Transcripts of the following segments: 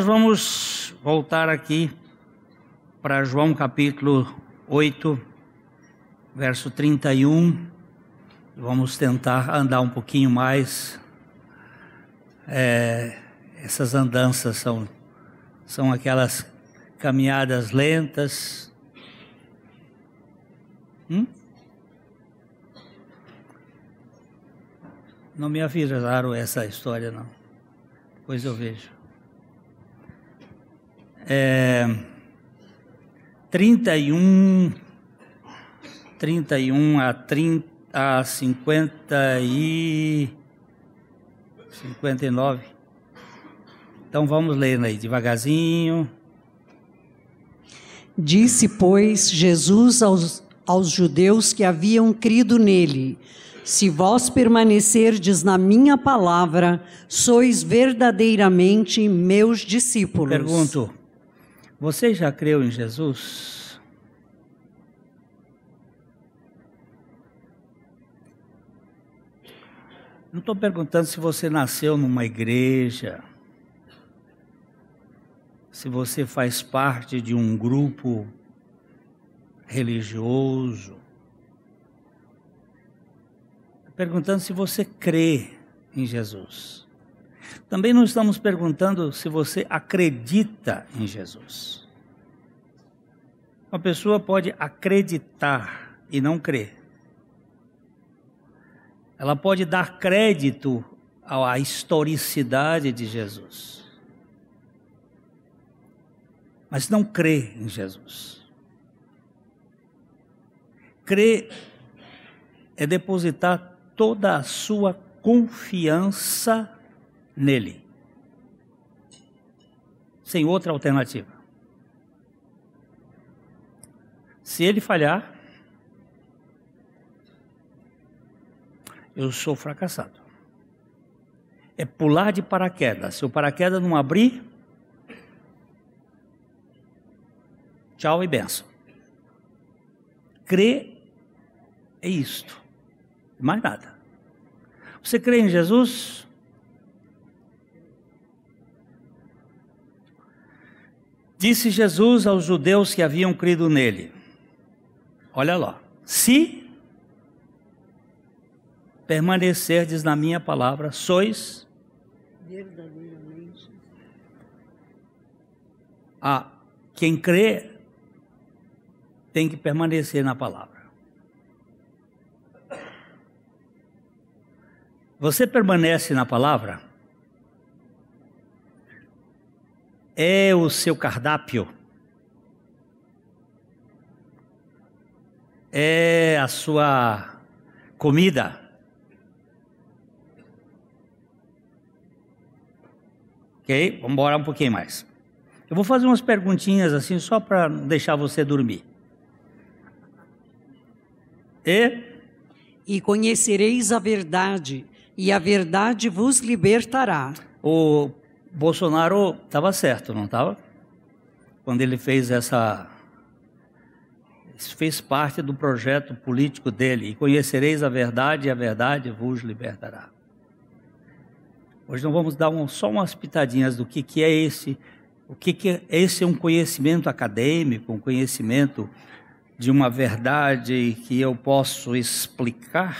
Nós vamos voltar aqui para João capítulo 8, verso 31. Vamos tentar andar um pouquinho mais. É, essas andanças são, são aquelas caminhadas lentas. Hum? Não me avisaram essa história, não. Depois eu vejo. É, 31, 31 a, 30, a 50 e 59. Então vamos ler aí devagarzinho. Disse, pois, Jesus aos, aos judeus que haviam crido nele: Se vós permanecerdes na minha palavra, sois verdadeiramente meus discípulos. Pergunto: Você já creu em Jesus? Não estou perguntando se você nasceu numa igreja se você faz parte de um grupo religioso. Perguntando se você crê em Jesus. Também não estamos perguntando se você acredita em Jesus. Uma pessoa pode acreditar e não crer. Ela pode dar crédito à historicidade de Jesus mas não crê em Jesus. Crer é depositar toda a sua confiança nele, sem outra alternativa. Se ele falhar, eu sou fracassado. É pular de paraquedas. Se o paraquedas não abrir, Tchau e benção. Crer é isto. Mais nada. Você crê em Jesus? Disse Jesus aos judeus que haviam crido nele: Olha lá, se permanecerdes na minha palavra, sois verdadeiramente a quem crê tem que permanecer na palavra. Você permanece na palavra? É o seu cardápio? É a sua comida? Ok? Vamos embora um pouquinho mais. Eu vou fazer umas perguntinhas assim só para deixar você dormir. E? E conhecereis a verdade, e a verdade vos libertará. O Bolsonaro estava certo, não estava? Quando ele fez essa. Fez parte do projeto político dele. E conhecereis a verdade, e a verdade vos libertará. Hoje nós vamos dar um, só umas pitadinhas do que, que é esse. O que, que é esse é um conhecimento acadêmico, um conhecimento de uma verdade que eu posso explicar?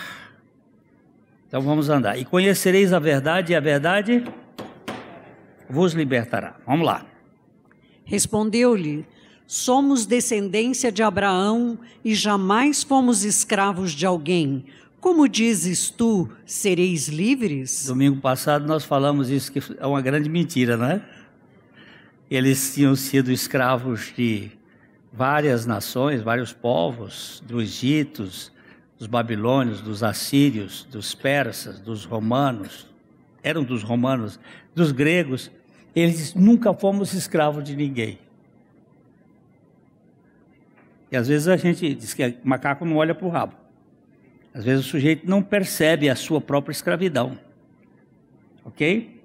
Então vamos andar. E conhecereis a verdade, e a verdade vos libertará. Vamos lá. Respondeu-lhe: Somos descendência de Abraão e jamais fomos escravos de alguém. Como dizes tu, sereis livres? Domingo passado nós falamos isso, que é uma grande mentira, não é? Eles tinham sido escravos de várias nações, vários povos, dos Egitos, dos babilônios, dos assírios, dos persas, dos romanos, eram dos romanos, dos gregos, eles nunca fomos escravos de ninguém. E às vezes a gente diz que macaco não olha para o rabo. Às vezes o sujeito não percebe a sua própria escravidão. Ok?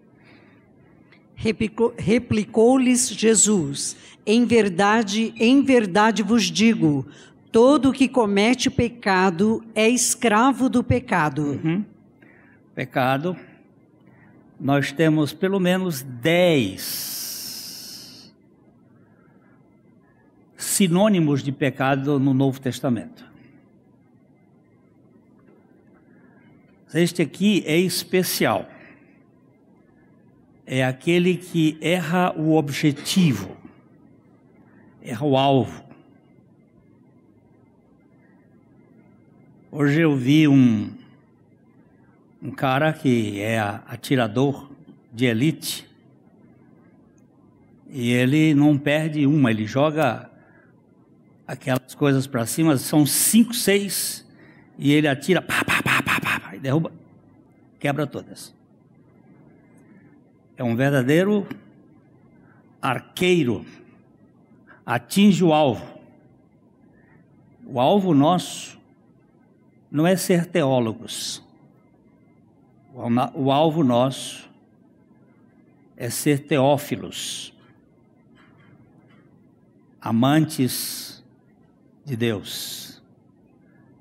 Replicou-lhes Jesus: Em verdade, em verdade vos digo, todo que comete pecado é escravo do pecado. Uhum. Pecado, nós temos pelo menos dez sinônimos de pecado no Novo Testamento. Este aqui é especial. É aquele que erra o objetivo, erra o alvo. Hoje eu vi um, um cara que é atirador de elite e ele não perde uma, ele joga aquelas coisas para cima, são cinco, seis, e ele atira, pá, pá, pá, pá, pá, pá, e derruba, quebra todas. É um verdadeiro arqueiro, atinge o alvo. O alvo nosso não é ser teólogos. O alvo nosso é ser teófilos, amantes de Deus,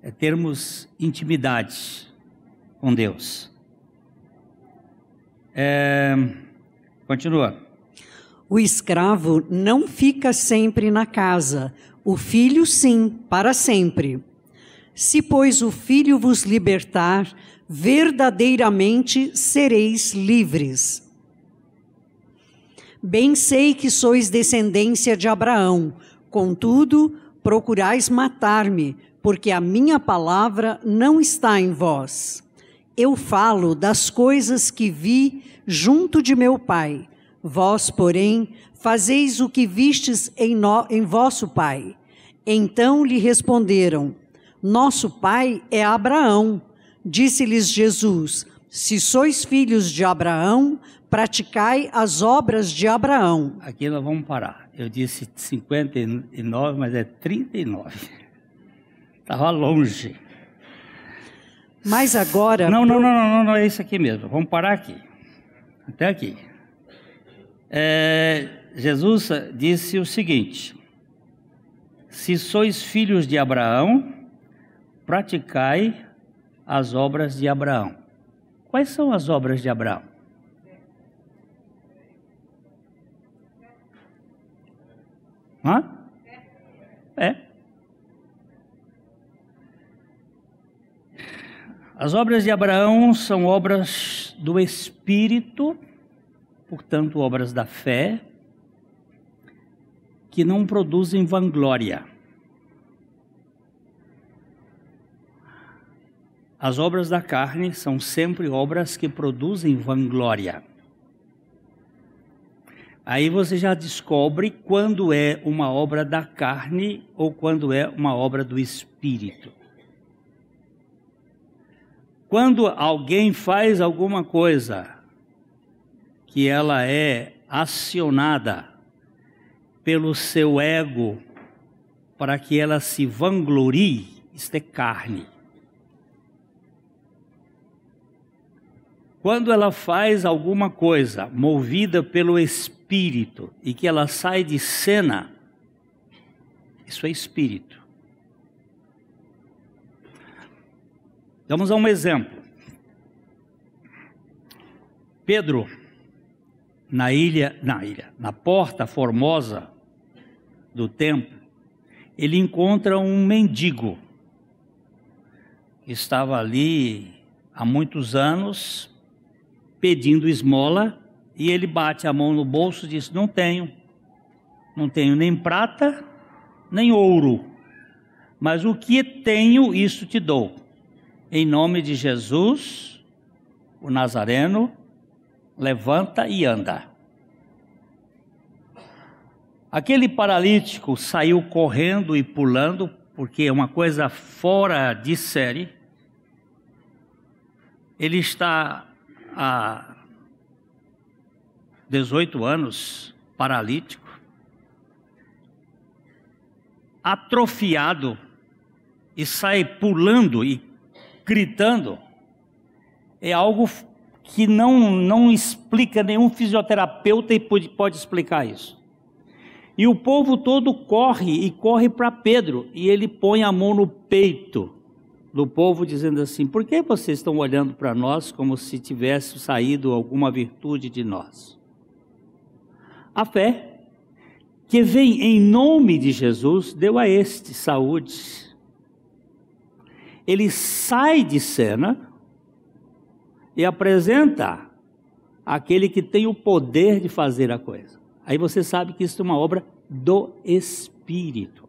é termos intimidade com Deus. É, continua. O escravo não fica sempre na casa, o filho sim, para sempre. Se, pois, o filho vos libertar, verdadeiramente sereis livres. Bem sei que sois descendência de Abraão, contudo, procurais matar-me, porque a minha palavra não está em vós. Eu falo das coisas que vi junto de meu pai. Vós, porém, fazeis o que vistes em, no, em vosso pai. Então lhe responderam: Nosso pai é Abraão. Disse-lhes Jesus: Se sois filhos de Abraão, praticai as obras de Abraão. Aqui nós vamos parar. Eu disse 59, mas é 39. Estava longe. Mas agora. Não, não, não, não, não, é isso aqui mesmo. Vamos parar aqui. Até aqui. É, Jesus disse o seguinte: Se sois filhos de Abraão, praticai as obras de Abraão. Quais são as obras de Abraão? Hã? É. As obras de Abraão são obras do Espírito, portanto, obras da fé, que não produzem vanglória. As obras da carne são sempre obras que produzem vanglória. Aí você já descobre quando é uma obra da carne ou quando é uma obra do espírito. Quando alguém faz alguma coisa que ela é acionada pelo seu ego para que ela se vanglorie, isto é carne. Quando ela faz alguma coisa movida pelo espírito e que ela sai de cena, isso é espírito. Vamos a um exemplo. Pedro, na ilha, na ilha, na porta formosa do templo, ele encontra um mendigo que estava ali há muitos anos pedindo esmola e ele bate a mão no bolso e diz: Não tenho, não tenho nem prata, nem ouro, mas o que tenho, isso te dou. Em nome de Jesus, o Nazareno, levanta e anda. Aquele paralítico saiu correndo e pulando, porque é uma coisa fora de série. Ele está há 18 anos, paralítico, atrofiado e sai pulando e gritando, é algo que não, não explica, nenhum fisioterapeuta pode, pode explicar isso. E o povo todo corre e corre para Pedro, e ele põe a mão no peito do povo, dizendo assim: Por que vocês estão olhando para nós como se tivesse saído alguma virtude de nós? A fé que vem em nome de Jesus, deu a este saúde. Ele sai de cena e apresenta aquele que tem o poder de fazer a coisa. Aí você sabe que isso é uma obra do Espírito.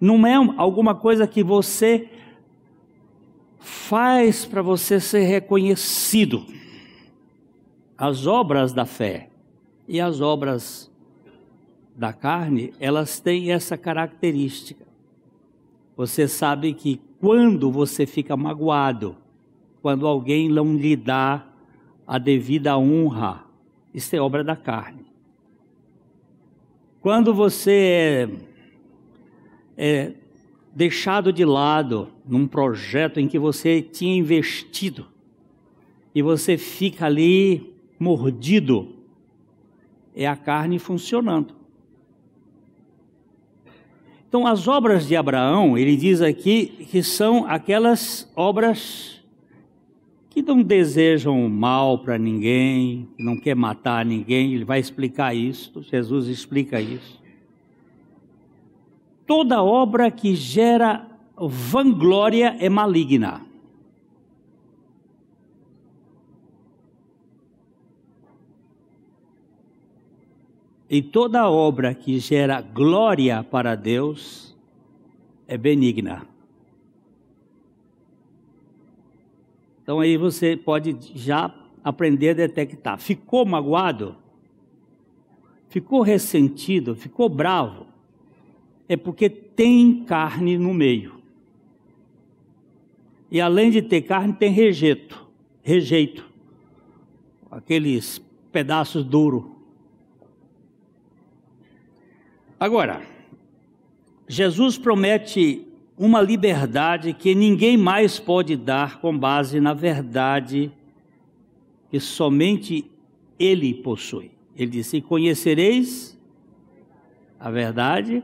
Não é alguma coisa que você faz para você ser reconhecido. As obras da fé e as obras da carne, elas têm essa característica. Você sabe que quando você fica magoado, quando alguém não lhe dá a devida honra, isso é obra da carne. Quando você é, é deixado de lado num projeto em que você tinha investido e você fica ali mordido, é a carne funcionando. Então, as obras de Abraão, ele diz aqui que são aquelas obras que não desejam mal para ninguém, que não quer matar ninguém, ele vai explicar isso, Jesus explica isso. Toda obra que gera vanglória é maligna. E toda obra que gera glória para Deus é benigna. Então aí você pode já aprender a detectar. Ficou magoado? Ficou ressentido? Ficou bravo? É porque tem carne no meio. E além de ter carne, tem rejeito. Rejeito. Aqueles pedaços duros Agora, Jesus promete uma liberdade que ninguém mais pode dar com base na verdade que somente Ele possui. Ele disse: Conhecereis a verdade,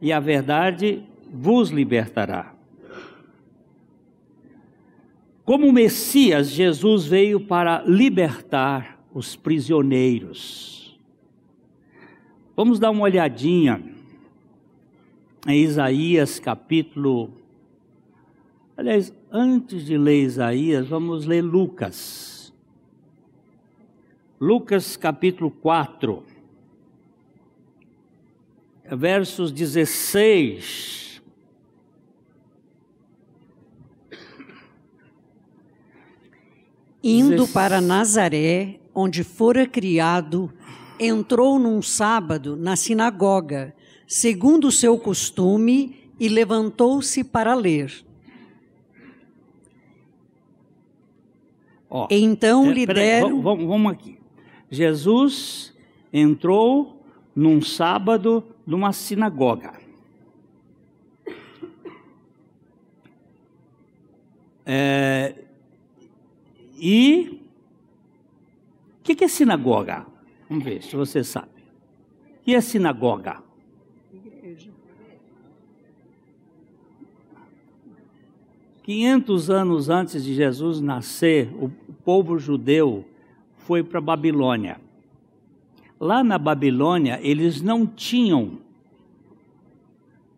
e a verdade vos libertará. Como Messias, Jesus veio para libertar os prisioneiros. Vamos dar uma olhadinha em Isaías capítulo. Aliás, antes de ler Isaías, vamos ler Lucas. Lucas capítulo 4, versos 16. Indo para Nazaré, onde fora criado, entrou num sábado na sinagoga, segundo o seu costume, e levantou-se para ler. Ó, então é, lhe deram. Vamos, vamos aqui. Jesus entrou num sábado numa sinagoga. É, e o que, que é sinagoga? Vamos ver se você sabe. O que é sinagoga? Igreja. 500 anos antes de Jesus nascer, o povo judeu foi para Babilônia. Lá na Babilônia, eles não tinham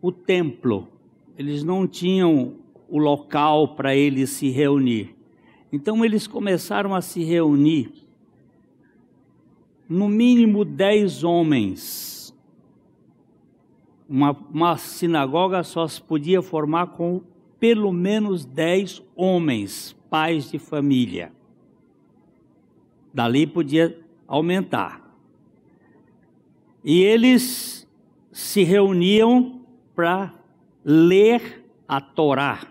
o templo, eles não tinham o local para eles se reunir. Então, eles começaram a se reunir no mínimo dez homens. Uma, uma sinagoga só se podia formar com pelo menos dez homens, pais de família. Dali podia aumentar. E eles se reuniam para ler a Torá.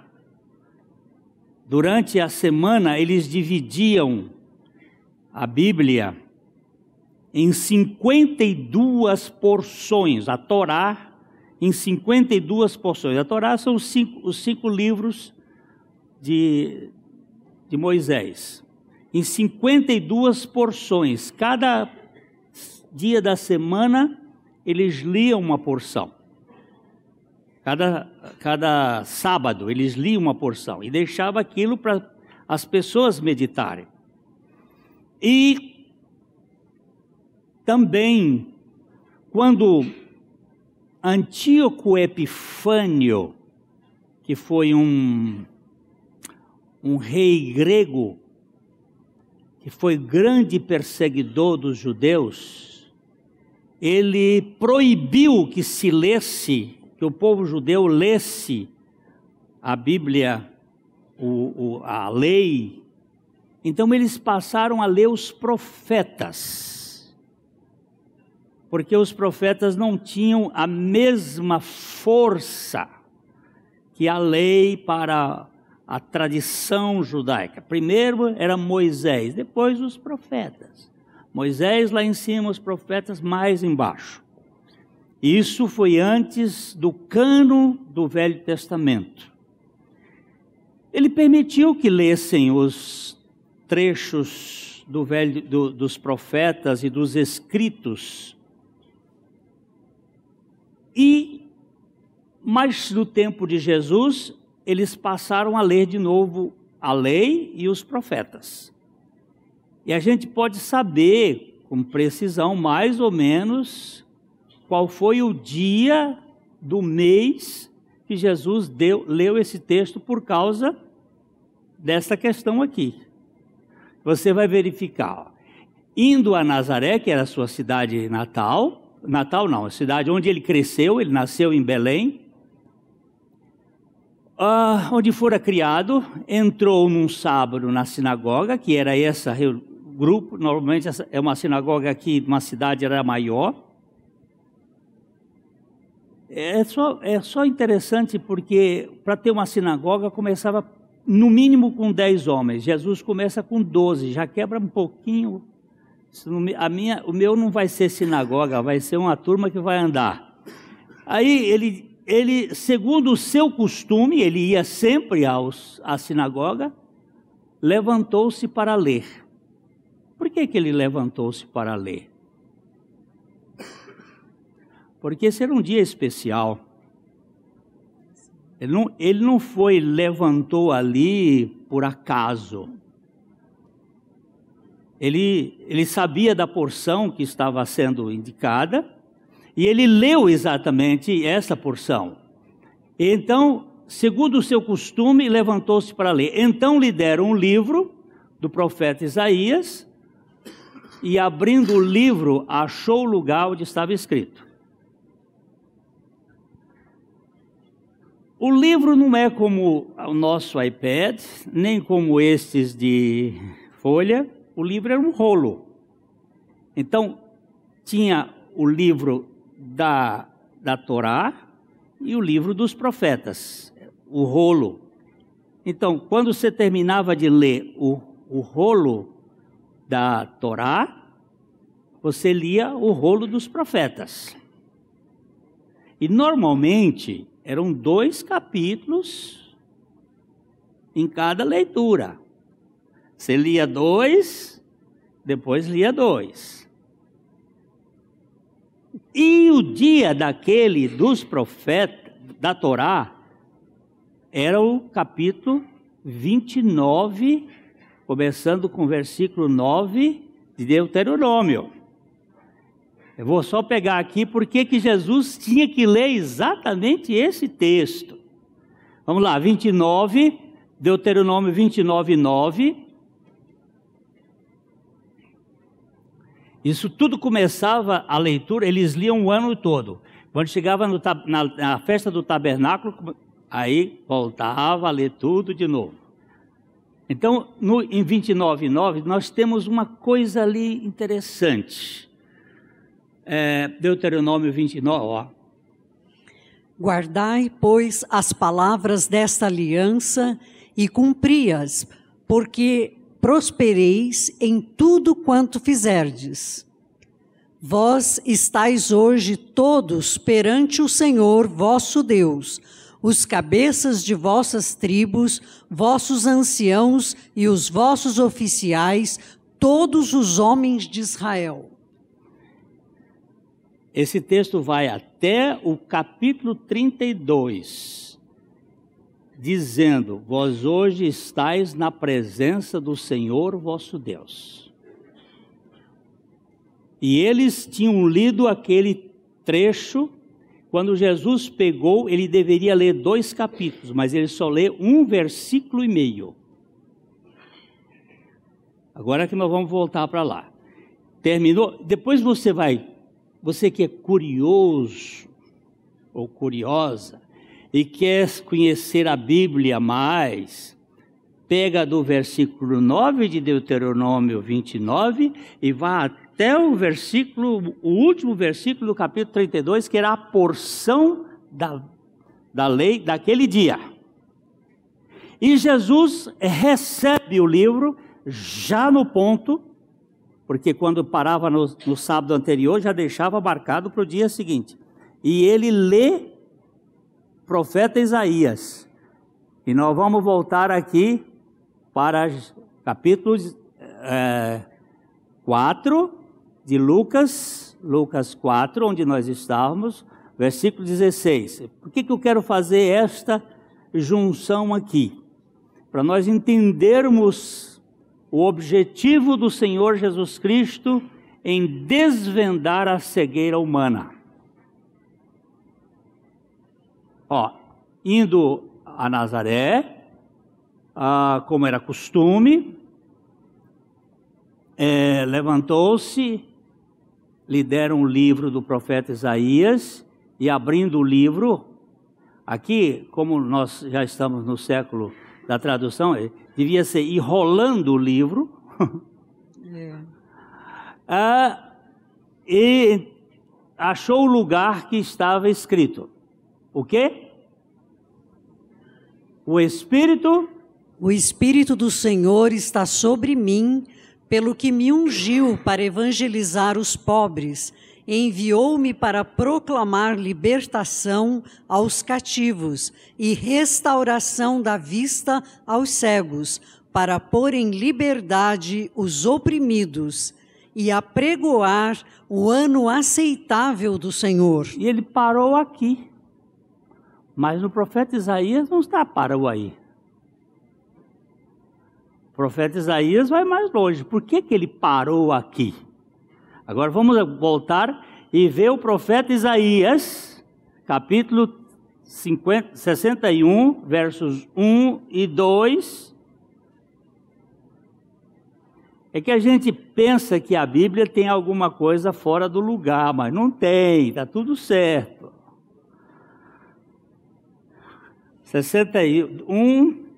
Durante a semana, eles dividiam a Bíblia em 52 porções, a Torá em 52 porções. A Torá são os cinco, os cinco livros de, de Moisés. Em 52 porções. Cada dia da semana eles liam uma porção. Cada, cada sábado eles liam uma porção e deixava aquilo para as pessoas meditarem. E Também, quando Antíoco Epifânio, que foi um, um rei grego, que foi grande perseguidor dos judeus, ele proibiu que se lesse, que o povo judeu lesse a Bíblia, o, o, a lei. Então eles passaram a ler os profetas, porque os profetas não tinham a mesma força que a lei para a tradição judaica. Primeiro era Moisés, depois os profetas. Moisés lá em cima, os profetas mais embaixo. Isso foi antes do cano do Velho Testamento. Ele permitiu que lessem os trechos do velho, do, dos profetas e dos escritos. E, mais no tempo de Jesus, eles passaram a ler de novo a lei e os profetas. E a gente pode saber com precisão, mais ou menos, qual foi o dia do mês que Jesus deu, leu esse texto por causa dessa questão aqui. Você vai verificar. Indo a Nazaré, que era a sua cidade natal, natal não, a cidade onde ele cresceu, ele nasceu em Belém, uh, onde fora criado, entrou num sábado na sinagoga, que era esse grupo, normalmente é uma sinagoga aqui, uma cidade era maior. É só, é só interessante porque para ter uma sinagoga começava no mínimo com 10 homens. Jesus começa com 12, já quebra um pouquinho. A minha, o meu não vai ser sinagoga, vai ser uma turma que vai andar. Aí ele ele, segundo o seu costume, ele ia sempre aos, à sinagoga, levantou-se para ler. Por que, que ele levantou-se para ler? Porque esse era um dia especial. Ele não, ele não foi, levantou ali por acaso. Ele, ele sabia da porção que estava sendo indicada, e ele leu exatamente essa porção. Então, segundo o seu costume, levantou-se para ler. Então lhe deram um livro do profeta Isaías, e abrindo o livro, achou o lugar onde estava escrito. O livro não é como o nosso iPad, nem como estes de folha. O livro era um rolo. Então, tinha o livro da, da Torá e o livro dos profetas, o rolo. Então, quando você terminava de ler o, o rolo da Torá, você lia o rolo dos profetas. E normalmente eram dois capítulos em cada leitura. Você lia dois, depois lia dois. E o dia daquele dos profetas, da Torá, era o capítulo 29, começando com o versículo 9 de Deuteronômio. Eu vou só pegar aqui porque que Jesus tinha que ler exatamente esse texto. Vamos lá, 29, Deuteronômio 29, 9. Isso tudo começava a leitura, eles liam o ano todo. Quando chegava no, na, na, festa do tabernáculo, aí voltava a ler tudo de novo. Então, no, em 29,9, nós temos uma coisa ali interessante. É, Deuteronômio 29, ó. Guardai, pois, as palavras desta aliança e cumpri-as, porque prospereis em tudo quanto fizerdes. Vós estáis hoje todos perante o Senhor vosso Deus, os cabeças de vossas tribos, vossos anciãos e os vossos oficiais, todos os homens de Israel. Esse texto vai até o capítulo 32 dizendo: Vós hoje estáis na presença do Senhor vosso Deus. E eles tinham lido aquele trecho. Quando Jesus pegou, ele deveria ler dois capítulos, mas ele só lê um versículo e meio. Agora que nós vamos voltar para lá. Terminou. Depois você vai, você que é curioso ou curiosa e quer conhecer a Bíblia mais, pega do versículo 9 de Deuteronômio 29 e vá até o versículo, o último versículo do capítulo 32, que era a porção da, da lei daquele dia. E Jesus recebe o livro já no ponto, porque quando parava no, no sábado anterior já deixava marcado para o dia seguinte. E ele lê profeta Isaías. E nós vamos voltar aqui para capítulo é, 4 de Lucas, Lucas 4, onde nós estávamos, versículo 16. Por que, que eu quero fazer esta junção aqui? Para nós entendermos o objetivo do Senhor Jesus Cristo em desvendar a cegueira humana. Ó, indo a Nazaré, ah, como era costume, é, levantou-se, lhe deram o livro do profeta Isaías, e abrindo o livro, aqui, como nós já estamos no século da tradução, é, devia ser enrolando o livro, é. ah, e achou o lugar que estava escrito. O quê? O Espírito o Espírito do Senhor está sobre mim, pelo que me ungiu para evangelizar os pobres, enviou-me para proclamar libertação aos cativos e restauração da vista aos cegos, para pôr em liberdade os oprimidos e apregoar o ano aceitável do Senhor. E ele parou aqui. Mas no profeta Isaías não está parou aí profeta Isaías vai mais longe. Por que, que ele parou aqui? Agora vamos voltar e ver o profeta Isaías, capítulo 50, 61, versos 1 e 2. É que a gente pensa que a Bíblia tem alguma coisa fora do lugar, mas não tem, está tudo certo. 61,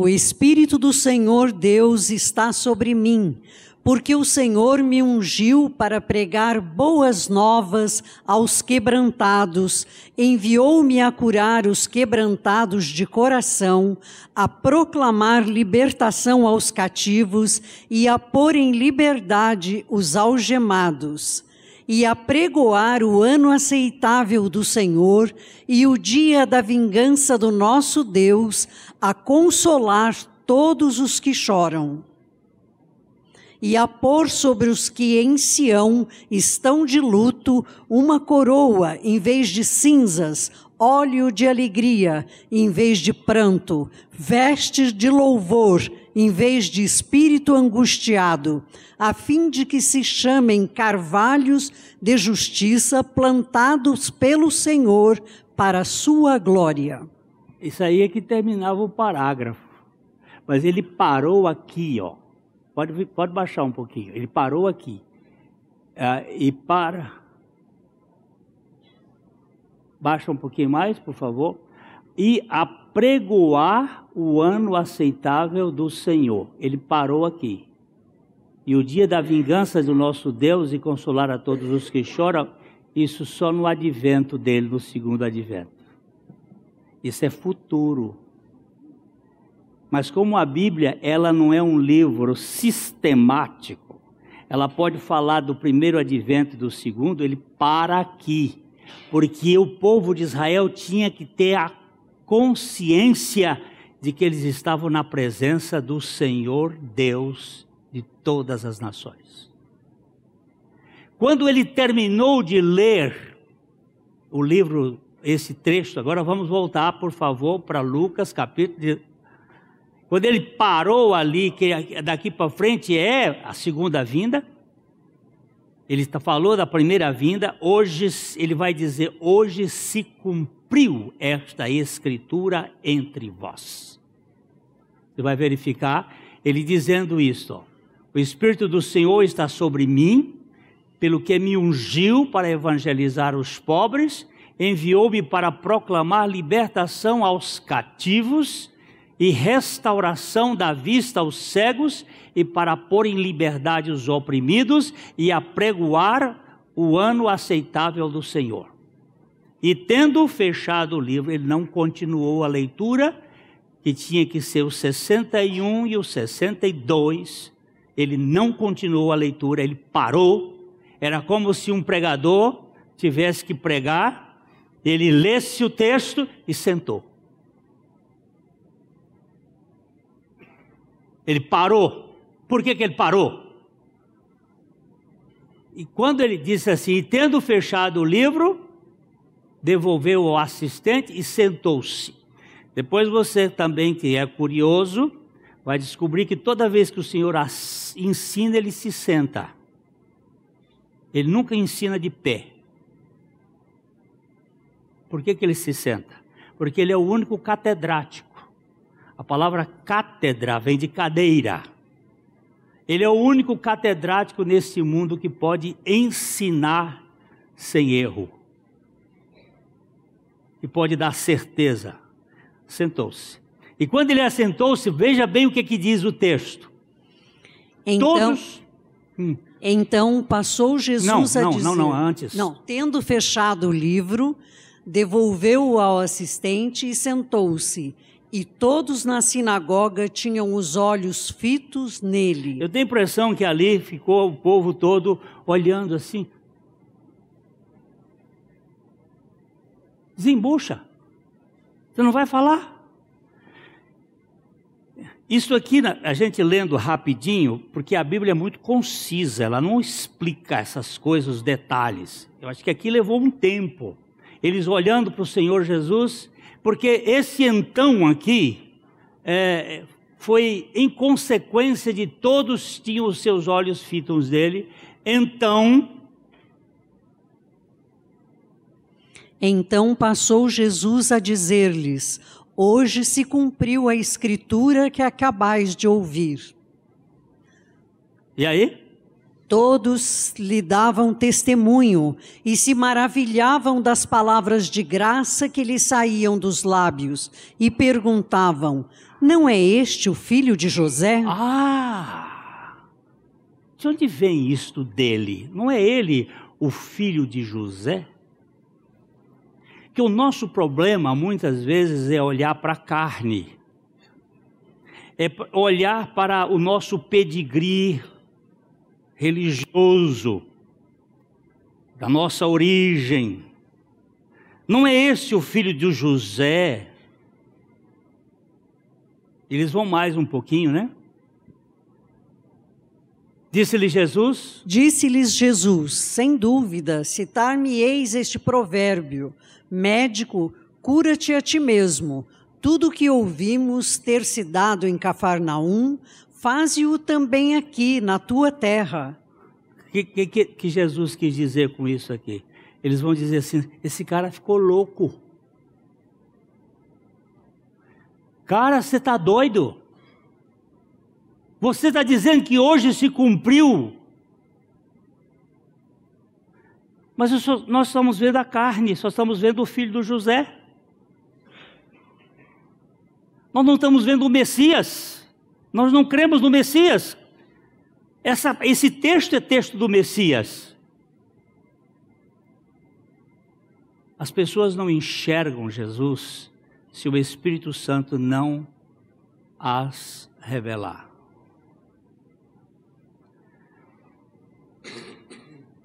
o Espírito do Senhor Deus está sobre mim, porque o Senhor me ungiu para pregar boas novas aos quebrantados, enviou-me a curar os quebrantados de coração, a proclamar libertação aos cativos e a pôr em liberdade os algemados e a pregoar o ano aceitável do Senhor e o dia da vingança do nosso Deus, a consolar todos os que choram. E a pôr sobre os que em Sião estão de luto uma coroa em vez de cinzas, óleo de alegria em vez de pranto, vestes de louvor em vez de espírito angustiado, a fim de que se chamem carvalhos de justiça plantados pelo Senhor para a sua glória. Isso aí é que terminava o parágrafo. Mas ele parou aqui, ó. Pode, pode baixar um pouquinho. Ele parou aqui. Ah, e para. Baixa um pouquinho mais, por favor. E apregoar o ano aceitável do Senhor. Ele parou aqui. E o dia da vingança do nosso Deus e consolar a todos os que choram, isso só no advento dele, no segundo advento. Isso é futuro. Mas como a Bíblia, ela não é um livro sistemático, ela pode falar do primeiro advento e do segundo, ele para aqui. Porque o povo de Israel tinha que ter a consciência de que eles estavam na presença do Senhor Deus de todas as nações. Quando ele terminou de ler o livro, esse trecho, agora vamos voltar, por favor, para Lucas, capítulo. De... Quando ele parou ali, que daqui para frente é a segunda vinda, Ele tá, falou da primeira vinda, hoje ele vai dizer: hoje se cumpriu esta escritura entre vós. Você vai verificar ele dizendo isto: O Espírito do Senhor está sobre mim, pelo que me ungiu para evangelizar os pobres, enviou-me para proclamar libertação aos cativos e restauração da vista aos cegos e para pôr em liberdade os oprimidos e apregoar o ano aceitável do Senhor. E tendo fechado o livro, ele não continuou a leitura, que tinha que ser o 61 e o 62. Ele não continuou a leitura, ele parou. Era como se um pregador tivesse que pregar, ele lesse o texto e sentou. Ele parou. Por que, que ele parou? E quando ele disse assim, tendo fechado o livro, devolveu ao assistente e sentou-se. Depois você também, que é curioso, vai descobrir que toda vez que o Senhor ensina, ele se senta. Ele nunca ensina de pé. Por que, que ele se senta? Porque ele é o único catedrático. A palavra cátedra vem de cadeira. Ele é o único catedrático nesse mundo que pode ensinar sem erro. E pode dar certeza. Sentou-se. E quando ele assentou-se, veja bem o que, que diz o texto. Então, Todos. Hum. Então passou Jesus não, a não, dizer. Não, não, antes. Não, tendo fechado o livro, devolveu-o ao assistente e sentou-se. E todos na sinagoga tinham os olhos fitos nele. Eu tenho a impressão que ali ficou o povo todo olhando assim. Desembucha. Você não vai falar? Isso aqui, a gente lendo rapidinho, porque a Bíblia é muito concisa, ela não explica essas coisas, os detalhes. Eu acho que aqui levou um tempo. Eles olhando para o Senhor Jesus porque esse então aqui é, foi em consequência de todos tinham os seus olhos fitos dele. Então. Então passou Jesus a dizer-lhes: Hoje se cumpriu a escritura que acabais de ouvir. E aí? Todos lhe davam testemunho e se maravilhavam das palavras de graça que lhe saíam dos lábios e perguntavam: Não é este o filho de José? Ah! De onde vem isto dele? Não é ele o filho de José? Que o nosso problema muitas vezes é olhar para a carne, é olhar para o nosso pedigree religioso da nossa origem. Não é esse o filho de José? Eles vão mais um pouquinho, né? Disse-lhe Jesus? Disse-lhes Jesus, sem dúvida, citar-me-eis este provérbio: Médico, cura-te a ti mesmo. Tudo o que ouvimos ter se dado em Cafarnaum, faze-o também aqui, na tua terra. O que, que, que, Jesus quis dizer com isso aqui? Eles vão dizer assim: esse cara ficou louco. Cara, você está doido? Você está dizendo que hoje se cumpriu. Mas nós estamos vendo a carne, só estamos vendo o filho do José. Nós não estamos vendo o Messias. Nós não cremos no Messias. Essa, esse texto é texto do Messias. As pessoas não enxergam Jesus se o Espírito Santo não as revelar.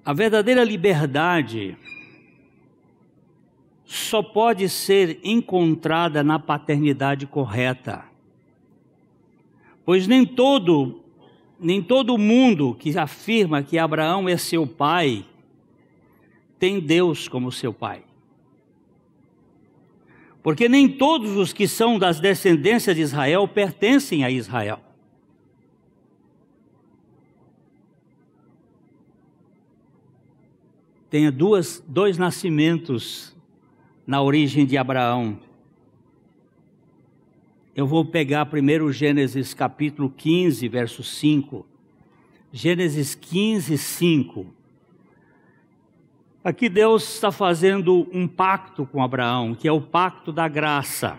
A verdadeira liberdade só pode ser encontrada na paternidade correta. Pois nem todo nem todo mundo que afirma que Abraão é seu pai tem Deus como seu pai. Porque nem todos os que são das descendências de Israel pertencem a Israel. Tenha duas, dois nascimentos na origem de Abraão. Eu vou pegar primeiro Gênesis capítulo 15, verso 5. Gênesis 15, 5. Aqui Deus está fazendo um pacto com Abraão, que é o pacto da graça.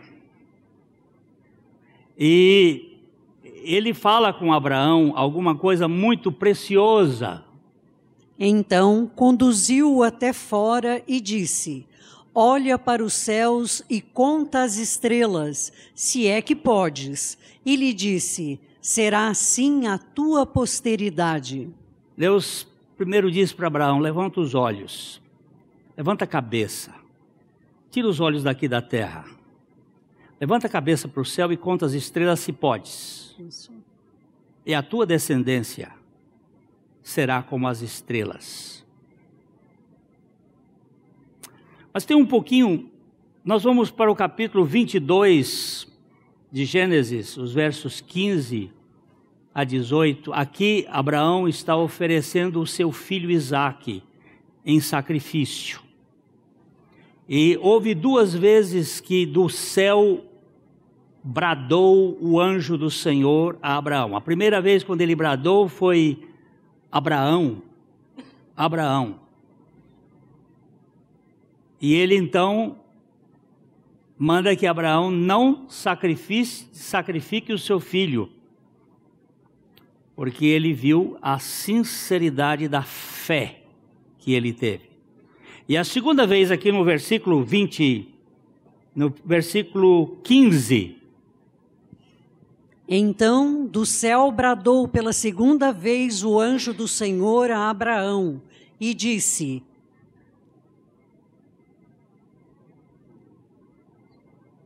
E ele fala com Abraão alguma coisa muito preciosa. Então conduziu-o até fora e disse: Olha para os céus e conta as estrelas, se é que podes. E lhe disse: Será assim a tua posteridade. Deus primeiro disse para Abraão: Levanta os olhos, levanta a cabeça, tira os olhos daqui da terra, levanta a cabeça para o céu e conta as estrelas, se podes. Isso. E a tua descendência será como as estrelas. Mas tem um pouquinho, nós vamos para o capítulo 22 de Gênesis, os versos 15 a 18. Aqui Abraão está oferecendo o seu filho Isaque em sacrifício. E houve duas vezes que do céu bradou o anjo do Senhor a Abraão. A primeira vez quando ele bradou foi Abraão, Abraão. E ele então manda que Abraão não sacrifique, sacrifique o seu filho, porque ele viu a sinceridade da fé que ele teve. E a segunda vez aqui no versículo 20, no versículo 15. Então do céu bradou pela segunda vez o anjo do Senhor a Abraão e disse: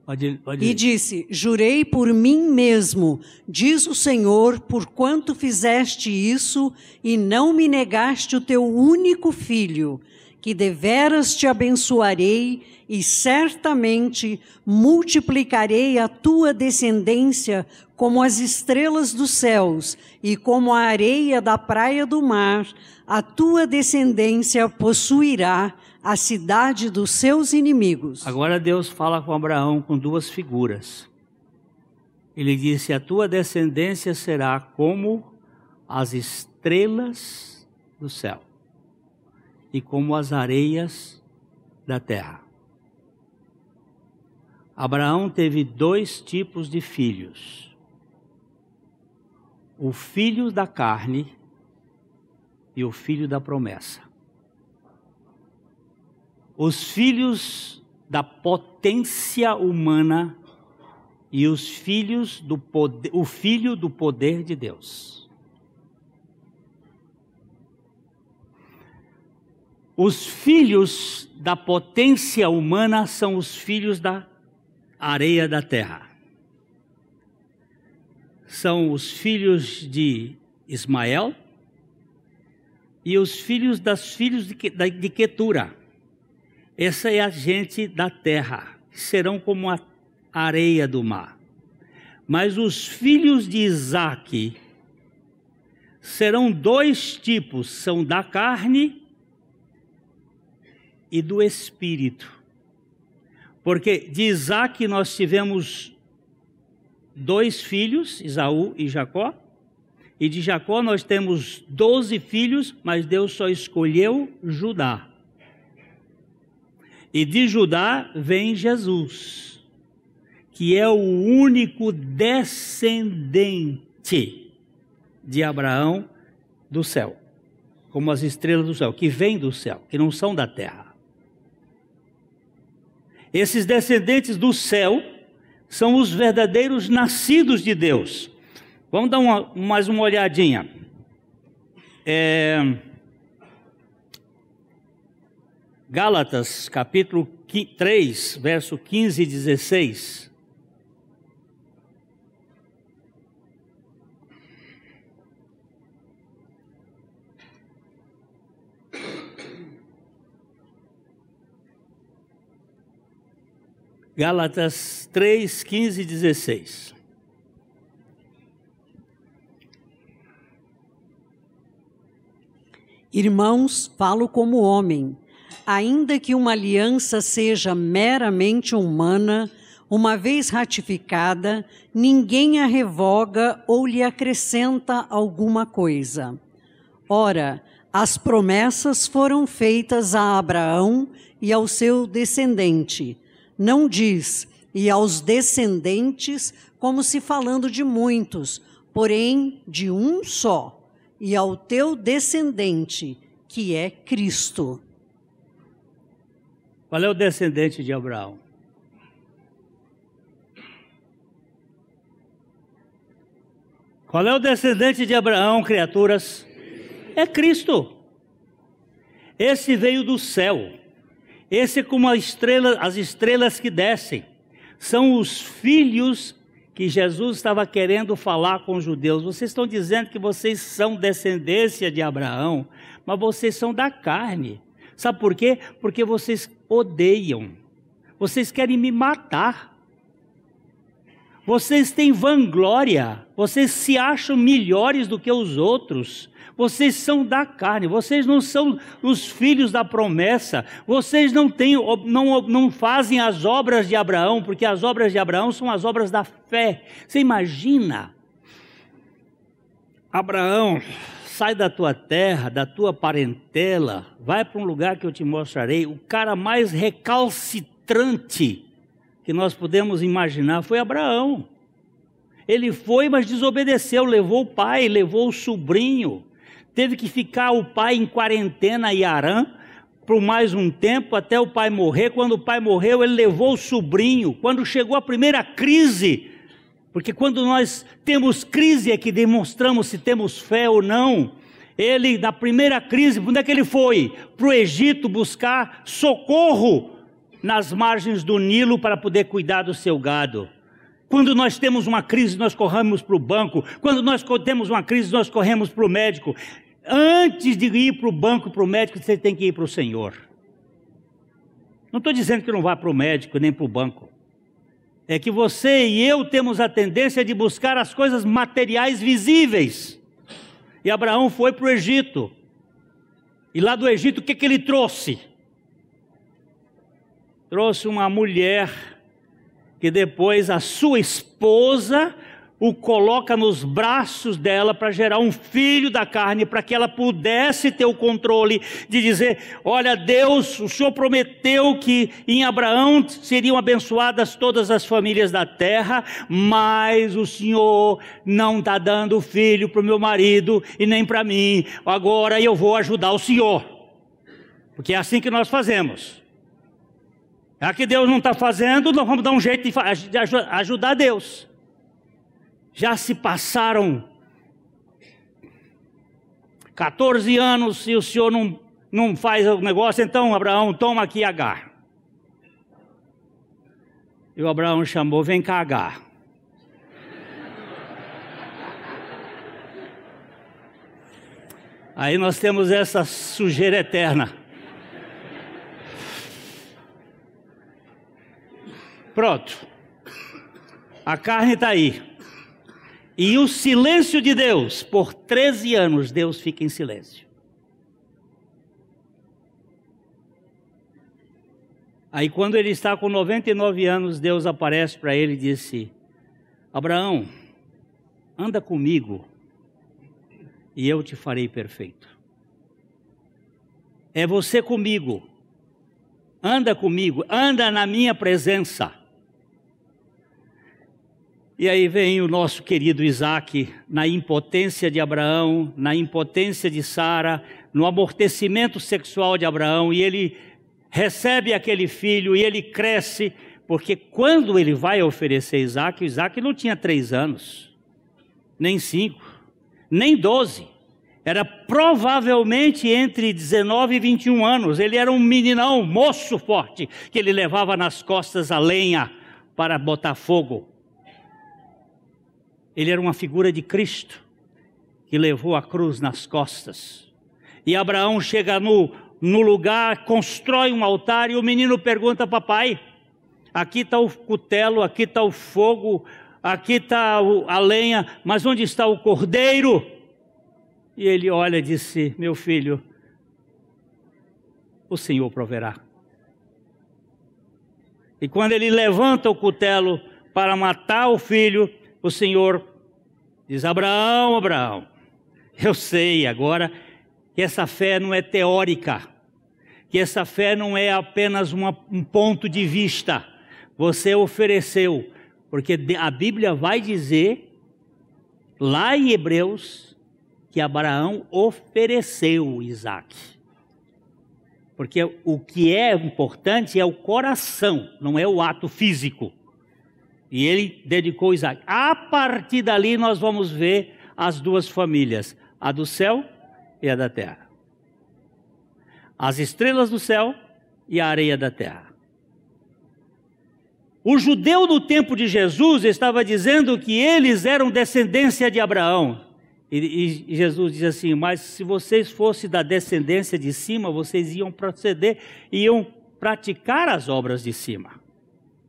Pode, pode e disse: Jurei por mim mesmo, diz o Senhor, porquanto fizeste isso e não me negaste o teu único filho, que deveras te abençoarei e certamente multiplicarei a tua descendência como as estrelas dos céus e como a areia da praia do mar, a tua descendência possuirá a cidade dos seus inimigos. Agora Deus fala com Abraão com duas figuras. Ele disse: A tua descendência será como as estrelas do céu e como as areias da terra. Abraão teve dois tipos de filhos: o filho da carne e o filho da promessa os filhos da potência humana e os filhos do poder, o filho do poder de Deus. Os filhos da potência humana são os filhos da areia da terra. São os filhos de Ismael e os filhos das filhos de, de Ketura. Essa é a gente da terra, serão como a areia do mar. Mas os filhos de Isaac serão dois tipos: são da carne e do espírito. Porque de Isaac nós tivemos dois filhos, Isaú e Jacó. E de Jacó nós temos doze filhos, mas Deus só escolheu Judá. E de Judá vem Jesus, que é o único descendente de Abraão do céu, como as estrelas do céu, que vêm do céu, que não são da terra. Esses descendentes do céu são os verdadeiros nascidos de Deus. Vamos dar uma, mais uma olhadinha. É, Gálatas, capítulo 3, verso 15 e 16. Gálatas 3, 15 e 16. Irmãos, falo como homem ainda que uma aliança seja meramente humana, uma vez ratificada, ninguém a revoga ou lhe acrescenta alguma coisa. Ora, as promessas foram feitas a Abraão e ao seu descendente. Não diz, e aos descendentes, como se falando de muitos, porém de um só, e ao teu descendente, que é Cristo. Qual é o descendente de Abraão? Qual é o descendente de Abraão, criaturas? É Cristo. Esse veio do céu. Esse é como estrela, as estrelas que descem. São os filhos que Jesus estava querendo falar com os judeus. Vocês estão dizendo que vocês são descendência de Abraão, mas vocês são da carne. Sabe por quê? Porque vocês odeiam. Vocês querem me matar. Vocês têm vanglória. Vocês se acham melhores do que os outros. Vocês são da carne, vocês não são os filhos da promessa, vocês não, têm, não, não fazem as obras de Abraão, porque as obras de Abraão são as obras da fé. Você imagina? Abraão, sai da tua terra, da tua parentela, vai para um lugar que eu te mostrarei. O cara mais recalcitrante que nós podemos imaginar foi Abraão. Ele foi, mas desobedeceu, levou o pai, levou o sobrinho. Teve que ficar o pai em quarentena em Arã por mais um tempo até o pai morrer. Quando o pai morreu, ele levou o sobrinho. Quando chegou a primeira crise, porque quando nós temos crise é que demonstramos se temos fé ou não. Ele, na primeira crise, onde é que ele foi? Para o Egito buscar socorro nas margens do Nilo para poder cuidar do seu gado. Quando nós temos uma crise, nós corremos para o banco. Quando nós temos uma crise, nós corremos para o médico. Antes de ir para o banco, para o médico, você tem que ir para o Senhor. Não estou dizendo que não vá para o médico nem para o banco é que você e eu temos a tendência de buscar as coisas materiais visíveis. E Abraão foi para o Egito. E lá do Egito, o que, que ele trouxe? Trouxe uma mulher que depois a sua esposa o coloca nos braços dela para gerar um filho da carne, para que ela pudesse ter o controle de dizer: Olha, Deus, o Senhor prometeu que em Abraão seriam abençoadas todas as famílias da terra, mas o Senhor não está dando filho para o meu marido e nem para mim, agora eu vou ajudar o Senhor, porque é assim que nós fazemos. É que Deus não está fazendo, nós vamos dar um jeito de ajudar Deus. Já se passaram 14 anos e o senhor não, não faz o negócio, então Abraão, toma aqui Agar. E o Abraão chamou, vem cá Agar. Aí nós temos essa sujeira eterna. Pronto. A carne está aí. E o silêncio de Deus, por 13 anos, Deus fica em silêncio. Aí, quando ele está com 99 anos, Deus aparece para ele e disse: Abraão, anda comigo e eu te farei perfeito. É você comigo, anda comigo, anda na minha presença. E aí vem o nosso querido Isaac, na impotência de Abraão, na impotência de Sara, no amortecimento sexual de Abraão, e ele recebe aquele filho e ele cresce, porque quando ele vai oferecer Isaac, Isaac não tinha três anos, nem cinco, nem doze. Era provavelmente entre 19 e 21 anos. Ele era um meninão, moço forte, que ele levava nas costas a lenha para botar fogo. Ele era uma figura de Cristo que levou a cruz nas costas. E Abraão chega no, no lugar, constrói um altar e o menino pergunta: Papai, aqui está o cutelo, aqui está o fogo, aqui está a lenha, mas onde está o cordeiro? E ele olha e disse: Meu filho, o Senhor proverá. E quando ele levanta o cutelo para matar o filho, o Senhor diz: Abraão, Abraão, eu sei agora que essa fé não é teórica, que essa fé não é apenas uma, um ponto de vista. Você ofereceu, porque a Bíblia vai dizer, lá em Hebreus, que Abraão ofereceu Isaac. Porque o que é importante é o coração, não é o ato físico. E ele dedicou Isaac. A partir dali nós vamos ver as duas famílias, a do céu e a da terra. As estrelas do céu e a areia da terra. O judeu do tempo de Jesus estava dizendo que eles eram descendência de Abraão. E, e, Jesus diz assim: Mas se vocês fossem da descendência de cima, vocês iam proceder, iam praticar as obras de cima.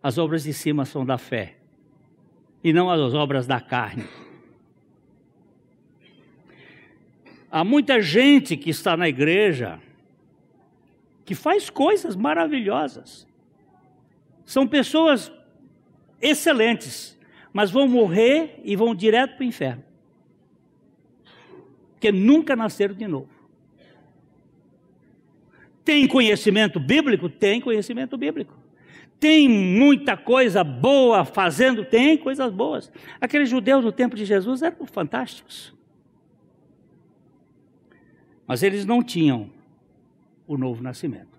As obras de cima são da fé e não as obras da carne. Há muita gente que está na igreja que faz coisas maravilhosas. São pessoas excelentes, mas vão morrer e vão direto para o inferno. Porque nunca nasceram de novo. Tem conhecimento bíblico? Tem conhecimento bíblico. Tem muita coisa boa fazendo? Tem coisas boas. Aqueles judeus do tempo de Jesus eram fantásticos. Mas eles não tinham o novo nascimento.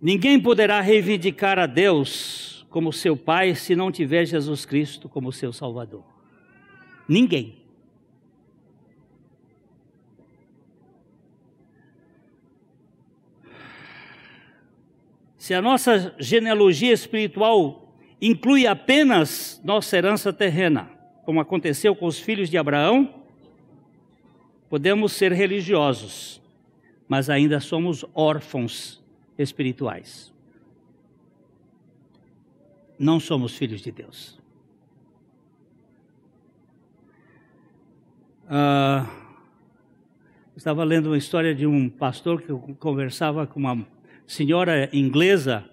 Ninguém poderá reivindicar a Deus como seu Pai se não tiver Jesus Cristo como seu Salvador. Ninguém. Se a nossa genealogia espiritual inclui apenas nossa herança terrena, como aconteceu com os filhos de Abraão, podemos ser religiosos, mas ainda somos órfãos espirituais. Não somos filhos de Deus. Uh, estava lendo uma história de um pastor que conversava com uma senhora inglesa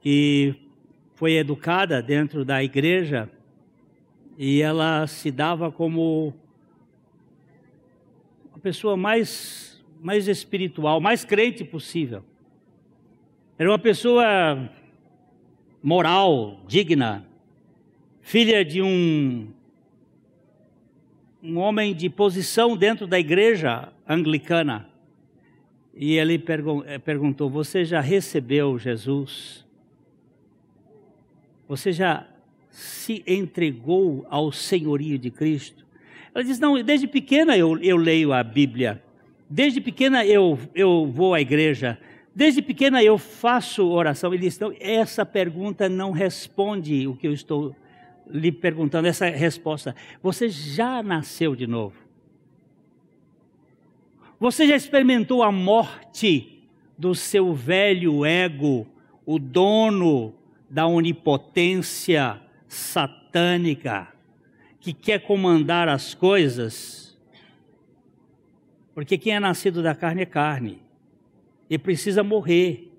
que foi educada dentro da igreja e ela se dava como a pessoa mais, mais espiritual, mais crente possível. Era uma pessoa moral, digna, filha de um, um homem de posição dentro da igreja anglicana. E ele eh, perguntou: Você já recebeu Jesus? Você já se entregou ao senhorio de Cristo? Ela disse: Não, desde pequena eu, eu leio a Bíblia, desde pequena eu, eu vou à igreja, desde pequena eu faço oração. Ele disse: Não, essa pergunta não responde o que eu estou lhe perguntando, essa resposta. Você já nasceu de novo. Você já experimentou a morte do seu velho ego, o dono da onipotência satânica, que quer comandar as coisas? Porque quem é nascido da carne é carne e precisa morrer.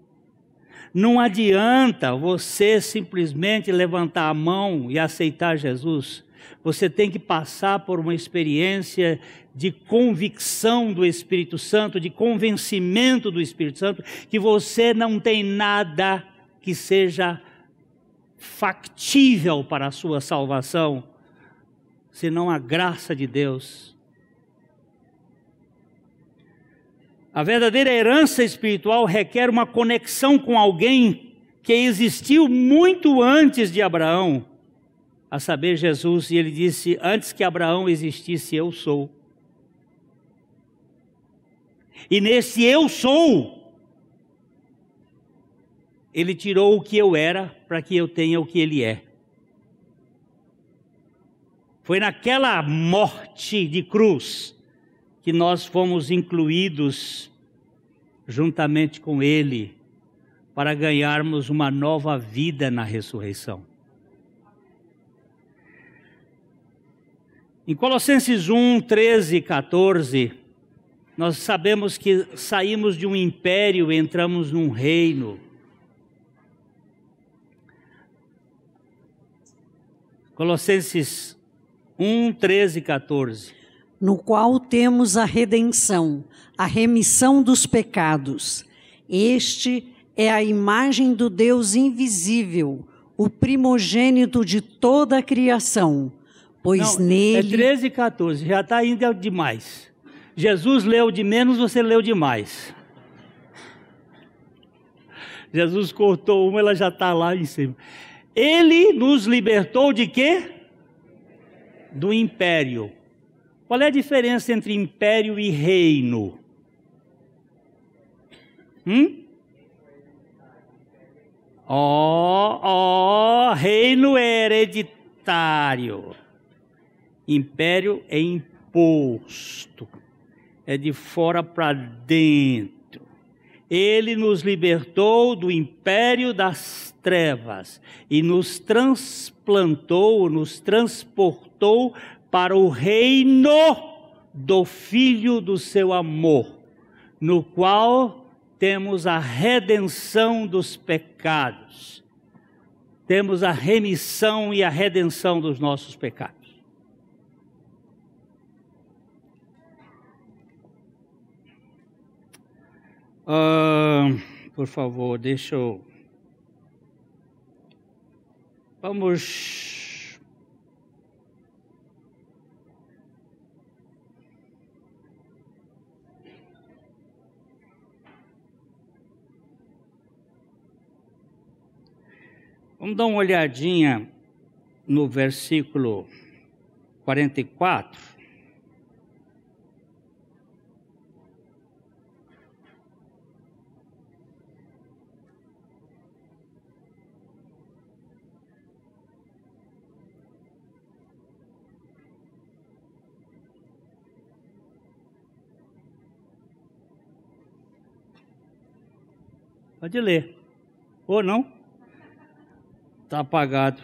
Não adianta você simplesmente levantar a mão e aceitar Jesus. Você tem que passar por uma experiência de convicção do Espírito Santo, de convencimento do Espírito Santo, que você não tem nada que seja factível para a sua salvação, senão a graça de Deus. A verdadeira herança espiritual requer uma conexão com alguém que existiu muito antes de Abraão, a saber, Jesus, e ele disse: Antes que Abraão existisse, eu sou. E nesse eu sou, ele tirou o que eu era para que eu tenha o que ele é. Foi naquela morte de cruz que nós fomos incluídos juntamente com ele para ganharmos uma nova vida na ressurreição. Em Colossenses 1, 13 e 14, nós sabemos que saímos de um império e entramos num reino. Colossenses 1, 13 e 14. No qual temos a redenção, a remissão dos pecados. Este é a imagem do Deus invisível, o primogênito de toda a criação pois Não, nele. É 13 e 14, já está indo demais. Jesus leu de menos, você leu demais. Jesus cortou uma, ela já está lá em cima. Ele nos libertou de quê? Do império. Qual é a diferença entre império e reino? Hum? Ó, oh, ó, oh, reino hereditário. Império é imposto, é de fora para dentro. Ele nos libertou do império das trevas e nos transplantou, nos transportou para o reino do Filho do seu amor, no qual temos a redenção dos pecados, temos a remissão e a redenção dos nossos pecados. Uh, por favor, deixa eu. Vamos. Vamos dar uma olhadinha no versículo 44. Pode ler. Ou não? Está apagado.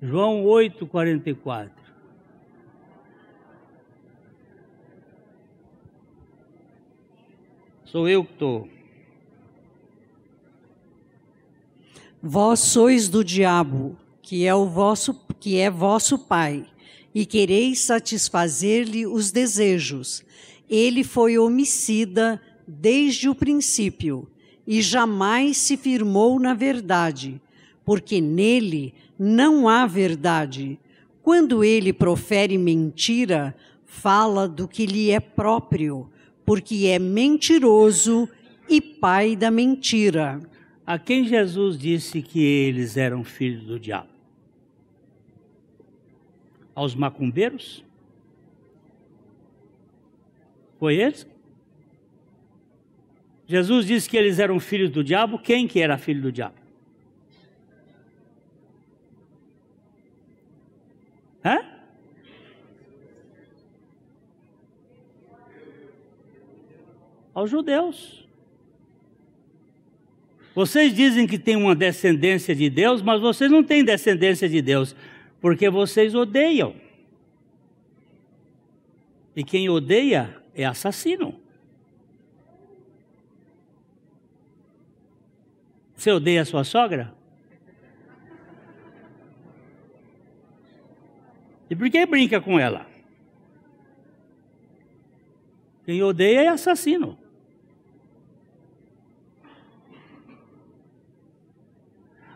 João 8, 44. Sou eu que estou. Vós sois do diabo, que é o vosso, que é vosso pai e quereis satisfazer-lhe os desejos. Ele foi homicida desde o princípio e jamais se firmou na verdade, porque nele não há verdade. Quando ele profere mentira, fala do que lhe é próprio, porque é mentiroso e pai da mentira. A quem Jesus disse que eles eram filhos do diabo? Aos macumbeiros? Foi eles? Jesus disse que eles eram filhos do diabo. Quem que era filho do diabo? Hã? Aos judeus. Vocês dizem que tem uma descendência de Deus, mas vocês não têm descendência de Deus porque vocês odeiam. E quem odeia é assassino. Você odeia a sua sogra? E por que brinca com ela? Quem odeia é assassino.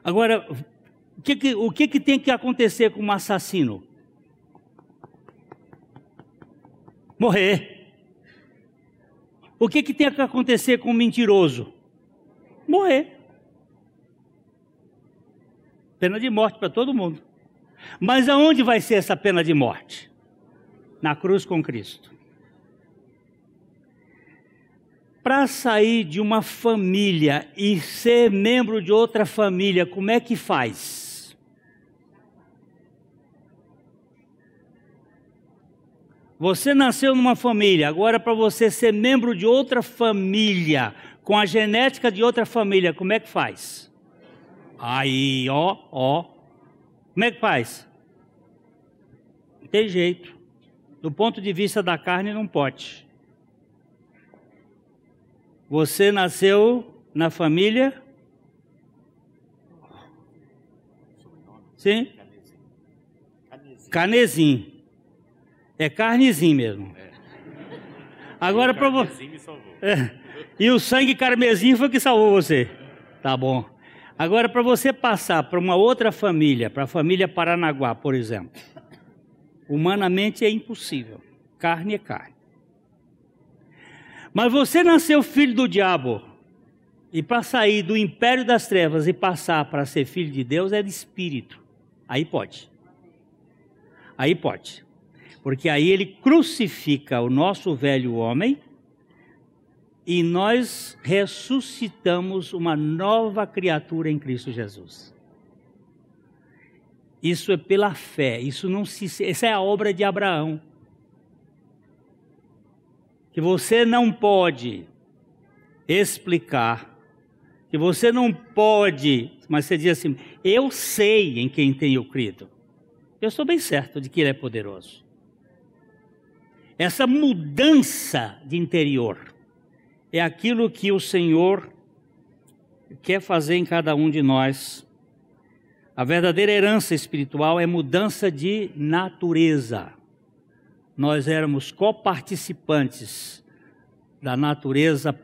Agora, que que, o que, que tem que acontecer com um assassino? Morrer. O que, que tem que acontecer com um mentiroso? Morrer. Pena de morte para todo mundo. Mas aonde vai ser essa pena de morte? Na cruz com Cristo. Para sair de uma família e ser membro de outra família, como é que faz? Você nasceu numa família, agora para você ser membro de outra família, com a genética de outra família, como é que faz? Aí, ó, ó. Como é que faz? Não tem jeito. Do ponto de vista da carne, não pode. Você nasceu na família. Sim? Canezinho. É carnezinho mesmo. Agora para você. É. E o sangue carmesim foi que salvou você. Tá bom. Agora para você passar para uma outra família, para a família Paranaguá, por exemplo. Humanamente é impossível. Carne é carne. Mas você nasceu filho do diabo. E para sair do império das trevas e passar para ser filho de Deus é de espírito. Aí pode. Aí pode. Porque aí ele crucifica o nosso velho homem e nós ressuscitamos uma nova criatura em Cristo Jesus. Isso é pela fé, isso não se essa é a obra de Abraão. Que você não pode explicar, que você não pode, mas você diz assim: "Eu sei em quem tenho crido". Eu estou bem certo de que ele é poderoso. Essa mudança de interior é aquilo que o Senhor quer fazer em cada um de nós. A verdadeira herança espiritual é mudança de natureza. Nós éramos coparticipantes da natureza